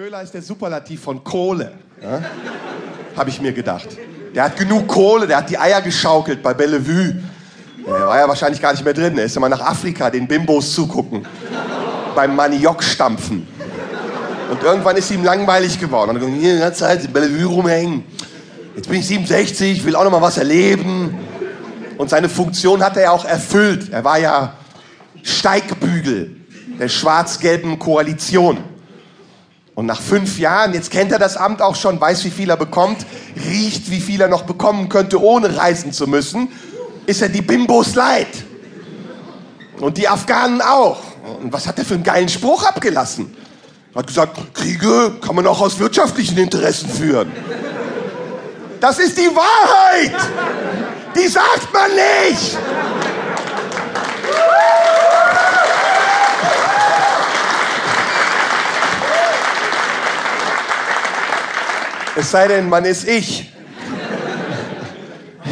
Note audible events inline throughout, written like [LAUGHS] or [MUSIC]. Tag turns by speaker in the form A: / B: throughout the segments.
A: Köhler ist der Superlativ von Kohle. Ja? Habe ich mir gedacht. Der hat genug Kohle, der hat die Eier geschaukelt bei Bellevue. Der war ja wahrscheinlich gar nicht mehr drin. Er ist immer nach Afrika den Bimbos zugucken. Beim Maniok stampfen. Und irgendwann ist ihm langweilig geworden. Und er gesagt, hier die ganze Zeit in Bellevue rumhängen. Jetzt bin ich 67, will auch noch mal was erleben. Und seine Funktion hat er ja auch erfüllt. Er war ja Steigbügel der schwarz-gelben Koalition. Und nach fünf Jahren, jetzt kennt er das Amt auch schon, weiß, wie viel er bekommt, riecht, wie viel er noch bekommen könnte, ohne reisen zu müssen, ist er die Bimbos leid. Und die Afghanen auch. Und was hat er für einen geilen Spruch abgelassen? Er hat gesagt, Kriege kann man auch aus wirtschaftlichen Interessen führen. Das ist die Wahrheit. Die sagt man nicht. Es sei denn, man ist ich.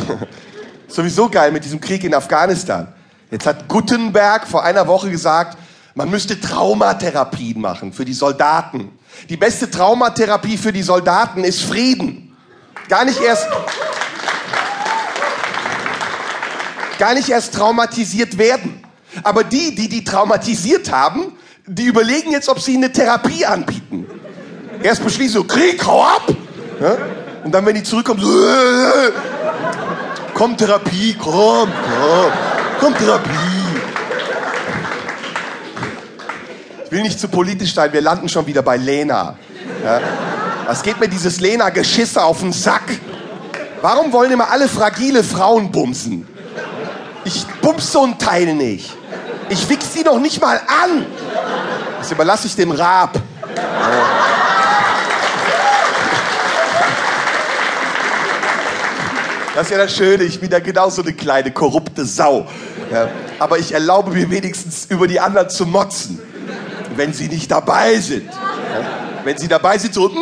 A: [LAUGHS] Sowieso geil mit diesem Krieg in Afghanistan. Jetzt hat Gutenberg vor einer Woche gesagt, man müsste Traumatherapien machen für die Soldaten. Die beste Traumatherapie für die Soldaten ist Frieden. Gar nicht erst, gar nicht erst traumatisiert werden. Aber die, die die traumatisiert haben, die überlegen jetzt, ob sie eine Therapie anbieten. Erst beschließen so, Krieg, hau ab! Ja? Und dann, wenn die zurückkommen, so, äh, komm Therapie, komm, komm, komm Therapie. Ich will nicht zu politisch sein, wir landen schon wieder bei Lena. Ja? Was geht mir dieses Lena-Geschisse auf den Sack? Warum wollen immer alle fragile Frauen bumsen? Ich bums so ein Teil nicht. Ich wichs sie noch nicht mal an. Das überlasse ich dem Raab. Ja. Das ist ja das Schöne, ich bin ja genauso eine kleine korrupte Sau. Ja, aber ich erlaube mir wenigstens über die anderen zu motzen, wenn sie nicht dabei sind. Ja, wenn sie dabei sind, so. [LAUGHS]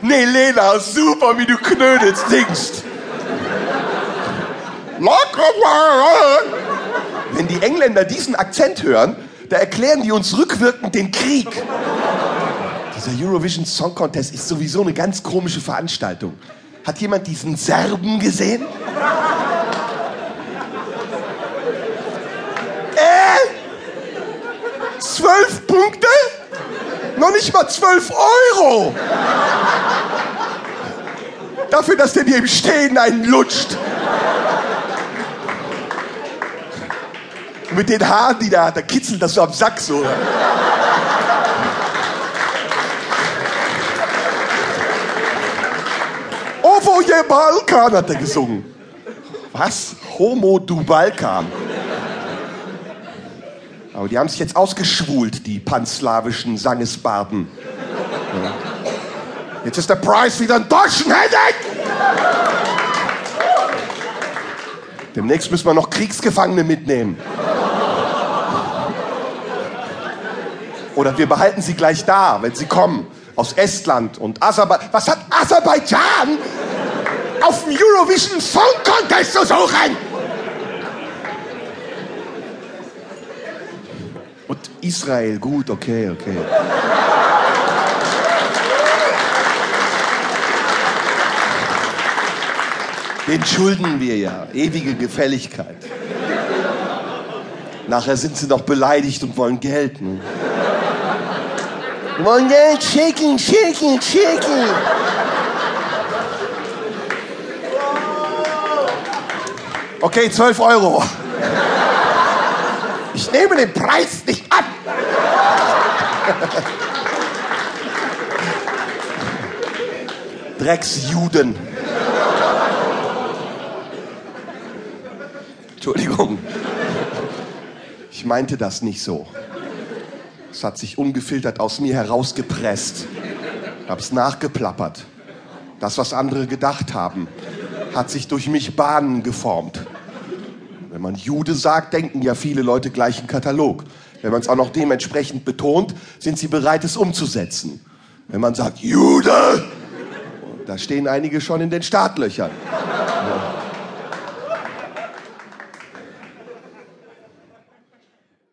A: nee, Lena, super, wie du knödelst, singst. Wenn die Engländer diesen Akzent hören, da erklären die uns rückwirkend den Krieg. Dieser Eurovision Song Contest ist sowieso eine ganz komische Veranstaltung. Hat jemand diesen Serben gesehen? Äh? Zwölf Punkte? Noch nicht mal zwölf Euro! Dafür, dass der dir im Stehen einen lutscht. mit den Haaren, die der hat, da kitzelt das so am Sack so. Je Balkan, hat er gesungen. Was? Homo du Balkan. Aber die haben sich jetzt ausgeschwult, die panslawischen Sangesbarden. Ja. Jetzt ist der Price wieder in deutschen Händen! Demnächst müssen wir noch Kriegsgefangene mitnehmen. Oder wir behalten sie gleich da, wenn sie kommen. Aus Estland und Aserbaidschan. Was hat Aserbaidschan auf dem Eurovision Song Contest zu suchen. Und Israel, gut, okay, okay. Den schulden wir ja. Ewige Gefälligkeit. Nachher sind sie noch beleidigt und wollen Geld. Ne? Wollen Geld, shaking, shaking, shaking. Okay, 12 Euro. Ich nehme den Preis nicht an. Drecksjuden. Entschuldigung. Ich meinte das nicht so. Es hat sich ungefiltert aus mir herausgepresst. Ich hab's nachgeplappert. Das, was andere gedacht haben, hat sich durch mich Bahnen geformt. Wenn man Jude sagt, denken ja viele Leute gleich einen Katalog. Wenn man es auch noch dementsprechend betont, sind sie bereit, es umzusetzen. Wenn man sagt, Jude, da stehen einige schon in den Startlöchern.